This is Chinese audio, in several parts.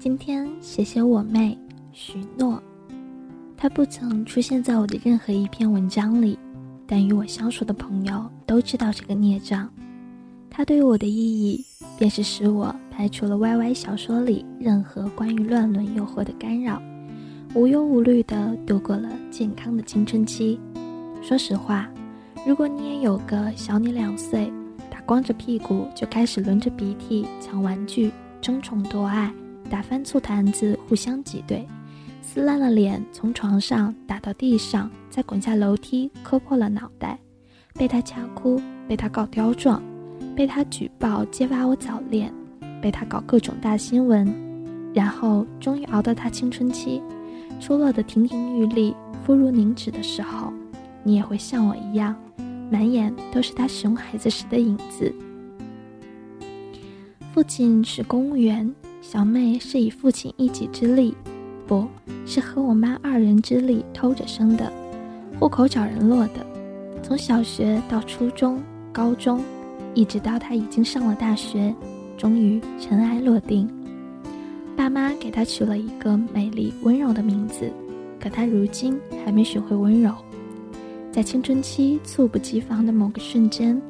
今天写写我妹许诺，她不曾出现在我的任何一篇文章里，但与我相熟的朋友都知道这个孽障。她对我的意义，便是使我排除了 YY 小说里任何关于乱伦诱惑的干扰，无忧无虑地度过了健康的青春期。说实话，如果你也有个小你两岁，打光着屁股就开始轮着鼻涕抢玩具、争宠夺爱。打翻醋坛子，互相挤兑，撕烂了脸，从床上打到地上，再滚下楼梯，磕破了脑袋，被他掐哭，被他告刁状，被他举报揭发我早恋，被他搞各种大新闻，然后终于熬到他青春期，出落得亭亭玉立，肤如凝脂的时候，你也会像我一样，满眼都是他熊孩子时的影子。父亲是公务员。小妹是以父亲一己之力，不是和我妈二人之力偷着生的，户口找人落的。从小学到初中、高中，一直到她已经上了大学，终于尘埃落定。爸妈给她取了一个美丽温柔的名字，可她如今还没学会温柔。在青春期猝不及防的某个瞬间，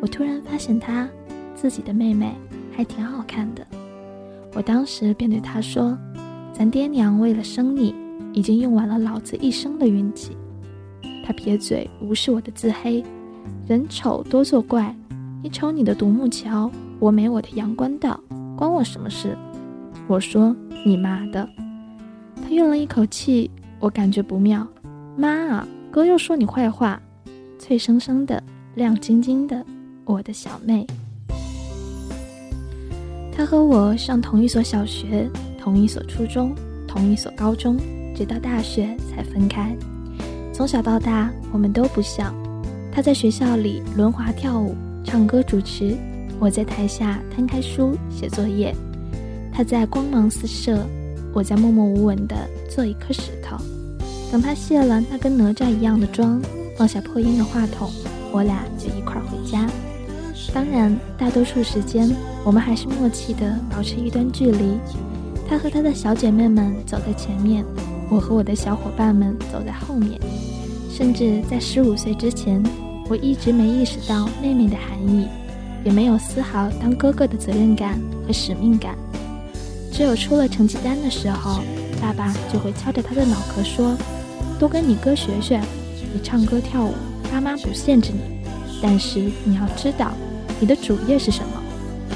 我突然发现她自己的妹妹还挺好看的。我当时便对他说：“咱爹娘为了生你，已经用完了老子一生的运气。”他撇嘴无视我的自黑：“人丑多作怪，你瞅你的独木桥，我美我的阳关道，关我什么事？”我说：“你妈的！”他运了一口气，我感觉不妙：“妈啊，哥又说你坏话。”脆生生的，亮晶晶的，我的小妹。他和我上同一所小学，同一所初中，同一所高中，直到大学才分开。从小到大，我们都不像。他在学校里轮滑、跳舞、唱歌、主持；我在台下摊开书写作业。他在光芒四射，我在默默无闻地做一颗石头。等他卸了那跟哪吒一样的妆，放下破音的话筒，我俩就一块回家。当然，大多数时间我们还是默契地保持一段距离。她和她的小姐妹们走在前面，我和我的小伙伴们走在后面。甚至在十五岁之前，我一直没意识到妹妹的含义，也没有丝毫当哥哥的责任感和使命感。只有出了成绩单的时候，爸爸就会敲着他的脑壳说：“多跟你哥学学，你唱歌跳舞，爸妈不限制你，但是你要知道。”你的主业是什么？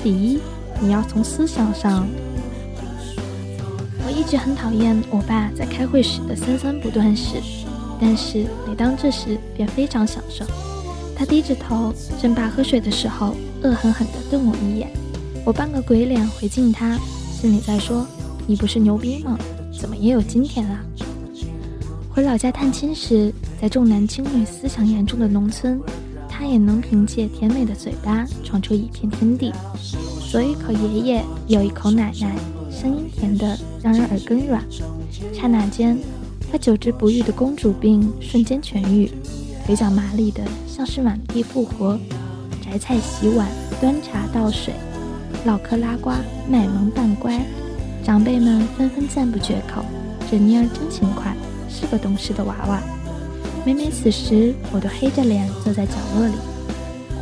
第一，你要从思想上。我一直很讨厌我爸在开会时的三三不断时，但是每当这时便非常享受。他低着头正爸喝水的时候，恶狠狠地瞪我一眼，我扮个鬼脸回敬他，心里在说：“你不是牛逼吗？怎么也有今天啊？”回老家探亲时，在重男轻女思想严重的农村。他也能凭借甜美的嘴巴闯出一片天地。左一口爷爷，右一口奶奶，声音甜得让人耳根软。刹那间，他久治不愈的公主病瞬间痊愈，腿脚麻利的像是满地复活。摘菜、洗碗、端茶倒水，唠嗑拉呱，卖萌扮乖，长辈们纷纷赞不绝口：“这妮儿真勤快，是个懂事的娃娃。”每每此时，我都黑着脸坐在角落里，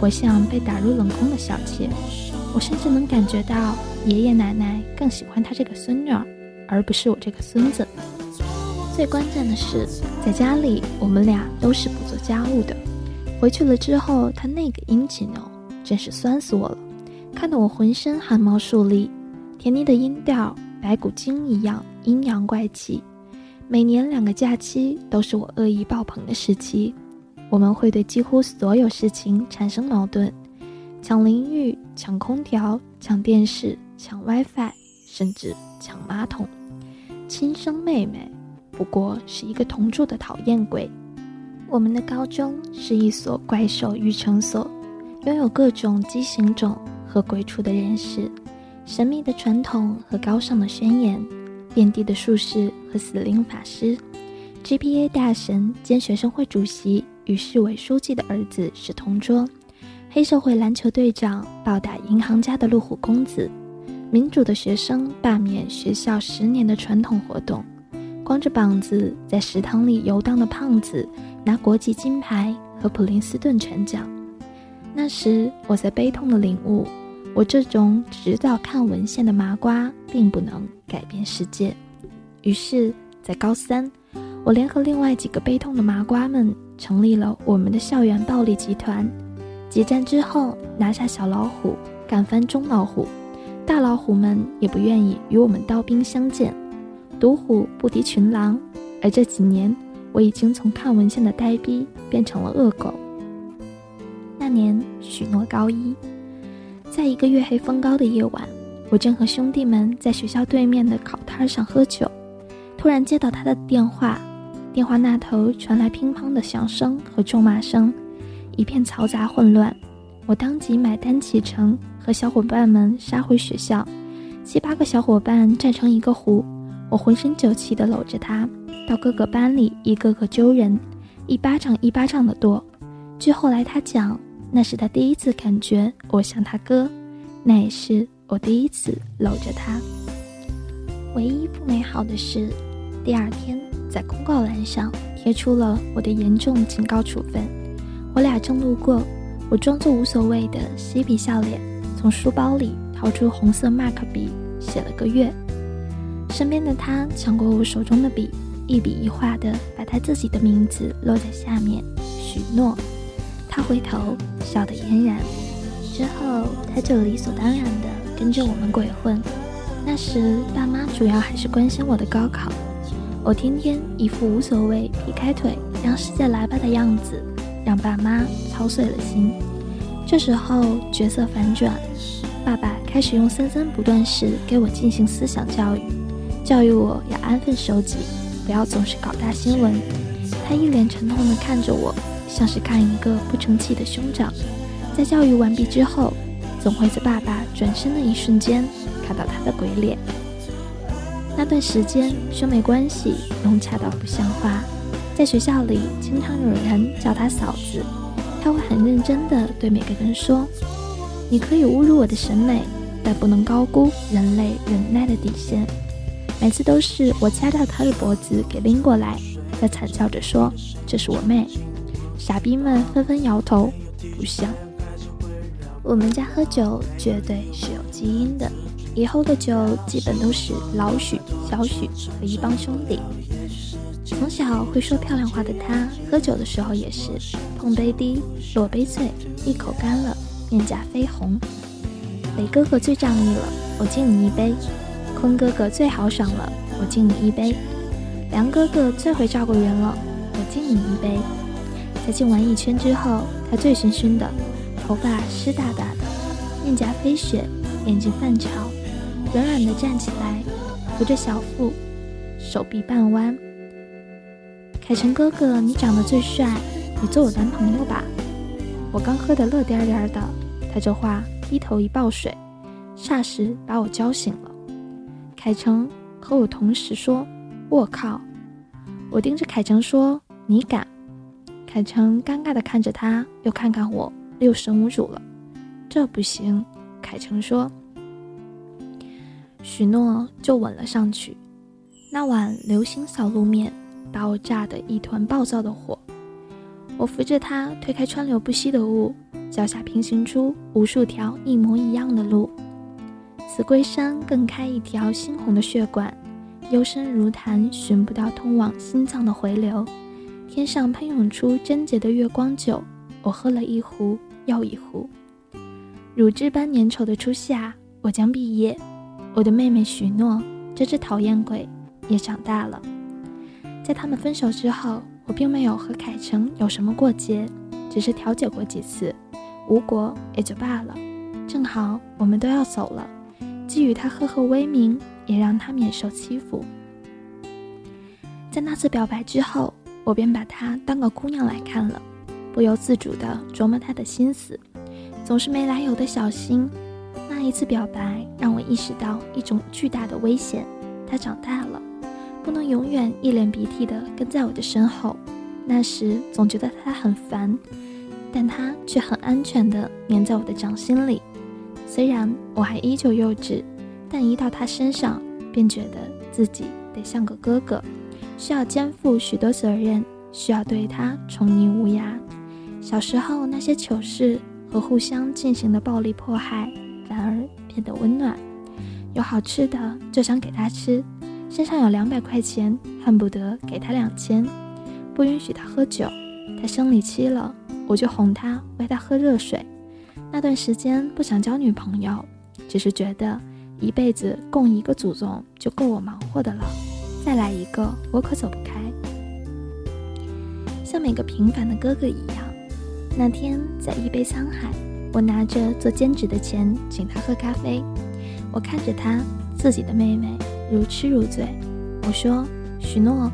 活像被打入冷宫的小妾。我甚至能感觉到爷爷奶奶更喜欢他这个孙女儿，而不是我这个孙子。最关键的是，在家里我们俩都是不做家务的。回去了之后，他那个殷勤哦，真是酸死我了，看得我浑身汗毛竖立，甜腻的音调，白骨精一样阴阳怪气。每年两个假期都是我恶意爆棚的时期，我们会对几乎所有事情产生矛盾，抢淋浴、抢空调、抢电视、抢 WiFi，甚至抢马桶。亲生妹妹不过是一个同住的讨厌鬼。我们的高中是一所怪兽育成所，拥有各种畸形种和鬼畜的人士，神秘的传统和高尚的宣言。遍地的术士和死灵法师，GPA 大神兼学生会主席与市委书记的儿子是同桌，黑社会篮球队长暴打银行家的路虎公子，民主的学生罢免学校十年的传统活动，光着膀子在食堂里游荡的胖子拿国际金牌和普林斯顿全奖。那时我在悲痛的领悟，我这种只知道看文献的麻瓜并不能改变世界。于是，在高三，我联合另外几个悲痛的麻瓜们，成立了我们的校园暴力集团。激战之后，拿下小老虎，干翻中老虎。大老虎们也不愿意与我们刀兵相见，独虎不敌群狼，而这几年我已经从看文献的呆逼变成了恶狗。那年许诺高一，在一个月黑风高的夜晚，我正和兄弟们在学校对面的烤摊上喝酒，突然接到他的电话，电话那头传来乒乓的响声和咒骂声，一片嘈杂混乱。我当即买单启程。和小伙伴们杀回学校，七八个小伙伴站成一个弧，我浑身酒气地搂着他，到各个班里一个个揪人，一巴掌一巴掌的跺。据后来他讲，那是他第一次感觉我像他哥，那也是我第一次搂着他。唯一不美好的是，第二天在公告栏上贴出了我的严重警告处分。我俩正路过，我装作无所谓的嬉皮笑脸。从书包里掏出红色 Mark 笔，写了个月。身边的他抢过我手中的笔，一笔一画的把他自己的名字落在下面，许诺。他回头笑得嫣然。之后他就理所当然的跟着我们鬼混。那时爸妈主要还是关心我的高考，我天天一副无所谓、劈开腿让世界来吧的样子，让爸妈操碎了心。这时候角色反转。爸爸开始用三三不断式给我进行思想教育，教育我要安分守己，不要总是搞大新闻。他一脸沉痛地看着我，像是看一个不成器的兄长。在教育完毕之后，总会在爸爸转身的一瞬间看到他的鬼脸。那段时间，兄妹关系融洽到不像话，在学校里经常有人叫她嫂子，她会很认真地对每个人说。你可以侮辱我的审美，但不能高估人类忍耐的底线。每次都是我掐掉她的脖子给拎过来，她惨叫着说：“这是我妹。”傻逼们纷纷摇头，不像。我们家喝酒绝对是有基因的，以后的酒基本都是老许、小许和一帮兄弟。从小会说漂亮话的他，喝酒的时候也是碰杯低，落杯碎，一口干了。面颊绯红，磊哥哥最仗义了，我敬你一杯；坤哥哥最豪爽了，我敬你一杯；梁哥哥最会照顾人了，我敬你一杯。在敬完一圈之后，他醉醺醺的，头发湿哒哒的，面颊飞雪，眼睛泛潮，软软的站起来，扶着小腹，手臂半弯。凯成哥哥，你长得最帅，你做我男朋友吧。我刚喝得乐颠颠的。他这话低头一抱水，霎时把我叫醒了。凯成和我同时说：“我靠！”我盯着凯成说：“你敢？”凯成尴尬地看着他，又看看我，六神无主了。这不行，凯成说。许诺就吻了上去。那晚流星扫路面，把我炸得一团暴躁的火。我扶着他推开川流不息的雾。脚下平行出无数条一模一样的路，秭归山更开一条猩红的血管，幽深如潭，寻不到通往心脏的回流。天上喷涌出贞洁的月光酒，我喝了一壶又一壶。乳汁般粘稠的初夏，我将毕业。我的妹妹许诺，这只讨厌鬼也长大了。在他们分手之后，我并没有和凯成有什么过节，只是调解过几次。无果也就罢了，正好我们都要走了，既与他赫赫威名，也让他免受欺负。在那次表白之后，我便把她当个姑娘来看了，不由自主地琢磨他的心思，总是没来由的小心。那一次表白让我意识到一种巨大的危险：他长大了，不能永远一脸鼻涕的跟在我的身后。那时总觉得他很烦。但他却很安全的粘在我的掌心里，虽然我还依旧幼稚，但一到他身上，便觉得自己得像个哥哥，需要肩负许多责任，需要对他宠溺无涯。小时候那些糗事和互相进行的暴力迫害，反而变得温暖。有好吃的就想给他吃，身上有两百块钱，恨不得给他两千。不允许他喝酒，他生理期了，我就哄他，喂他喝热水。那段时间不想交女朋友，只是觉得一辈子供一个祖宗就够我忙活的了，再来一个我可走不开。像每个平凡的哥哥一样，那天在一杯沧海，我拿着做兼职的钱请他喝咖啡。我看着他自己的妹妹如痴如醉，我说：“许诺。”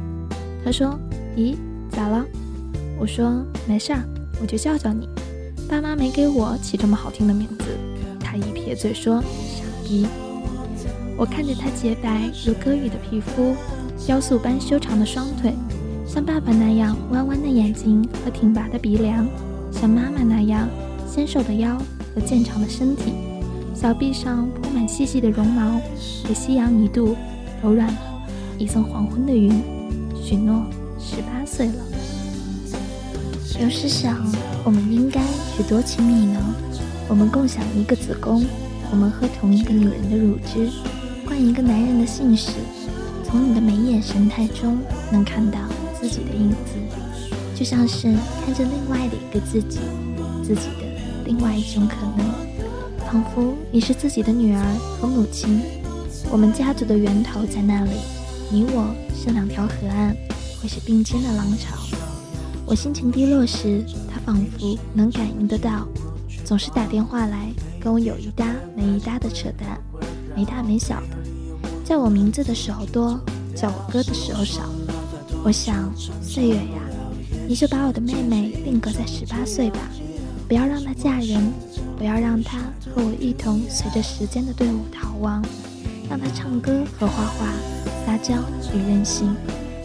他说：“咦，咋了？”我说：“没事儿，我就叫叫你。爸妈没给我起这么好听的名字。”他一撇嘴说：“傻逼。”我看着他洁白如歌雨的皮肤，雕塑般修长的双腿，像爸爸那样弯弯的眼睛和挺拔的鼻梁，像妈妈那样纤瘦的腰和健长的身体。小臂上铺满细细的绒毛，被夕阳一度柔软了一层黄昏的云。许诺十八岁了。有时想，我们应该是多亲密呢？我们共享一个子宫，我们喝同一个女人的乳汁，灌一个男人的姓氏。从你的眉眼神态中，能看到自己的影子，就像是看着另外的一个自己，自己的另外一种可能。仿佛你是自己的女儿和母亲，我们家族的源头在那里。你我是两条河岸，会是并肩的浪潮。我心情低落时，他仿佛能感应得到，总是打电话来跟我有一搭没一搭的扯淡，没大没小的。叫我名字的时候多，叫我哥的时候少。我想，岁月呀，你就把我的妹妹定格在十八岁吧，不要让她嫁人。不要让他和我一同随着时间的队伍逃亡，让他唱歌和画画，撒娇与任性，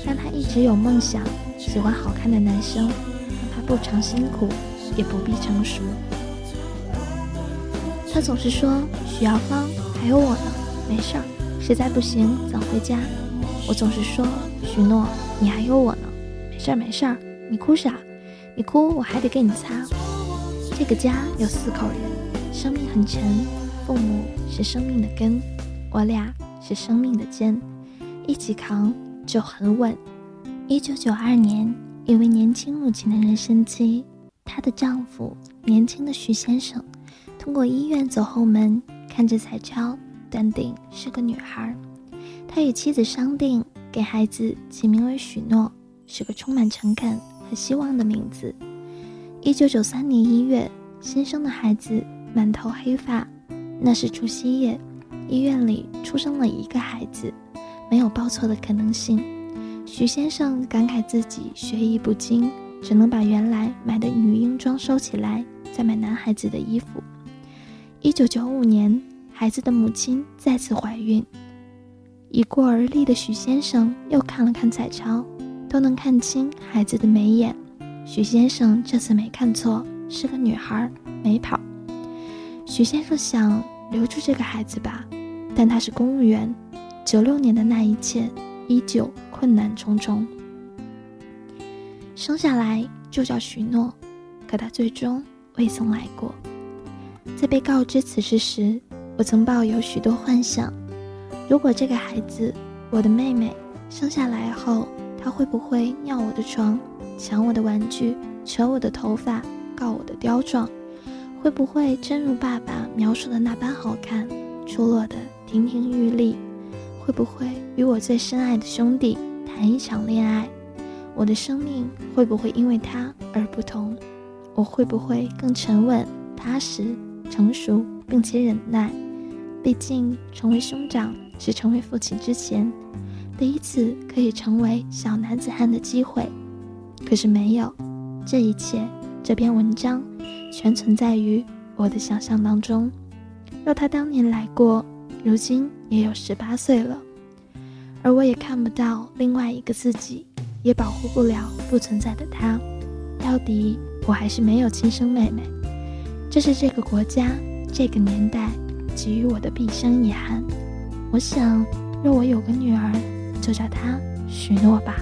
让他一直有梦想，喜欢好看的男生，让他不尝辛苦，也不必成熟。他总是说许耀芳还有我呢，没事儿，实在不行早回家。我总是说许诺你还有我呢，没事儿没事儿，你哭啥？你哭我还得给你擦。这个家有四口人，生命很沉，父母是生命的根，我俩是生命的肩，一起扛就很稳。一九九二年，一位年轻母亲的人生期，她的丈夫年轻的徐先生，通过医院走后门，看着彩超，断定是个女孩。他与妻子商定，给孩子起名为许诺，是个充满诚恳和希望的名字。一九九三年一月，新生的孩子满头黑发，那是除夕夜，医院里出生了一个孩子，没有报错的可能性。许先生感慨自己学艺不精，只能把原来买的女婴装收起来，再买男孩子的衣服。一九九五年，孩子的母亲再次怀孕，已过而立的许先生又看了看彩超，都能看清孩子的眉眼。许先生这次没看错，是个女孩，没跑。许先生想留住这个孩子吧，但他是公务员，九六年的那一切依旧困难重重。生下来就叫许诺，可他最终未曾来过。在被告知此事时，我曾抱有许多幻想：如果这个孩子，我的妹妹，生下来后，她会不会尿我的床？抢我的玩具，扯我的头发，告我的刁状，会不会真如爸爸描述的那般好看，出落的亭亭玉立？会不会与我最深爱的兄弟谈一场恋爱？我的生命会不会因为他而不同？我会不会更沉稳、踏实、成熟，并且忍耐？毕竟，成为兄长是成为父亲之前第一次可以成为小男子汉的机会。可是没有，这一切，这篇文章，全存在于我的想象当中。若他当年来过，如今也有十八岁了，而我也看不到另外一个自己，也保护不了不存在的他。到底，我还是没有亲生妹妹，这是这个国家、这个年代给予我的毕生遗憾。我想，若我有个女儿，就叫她许诺吧。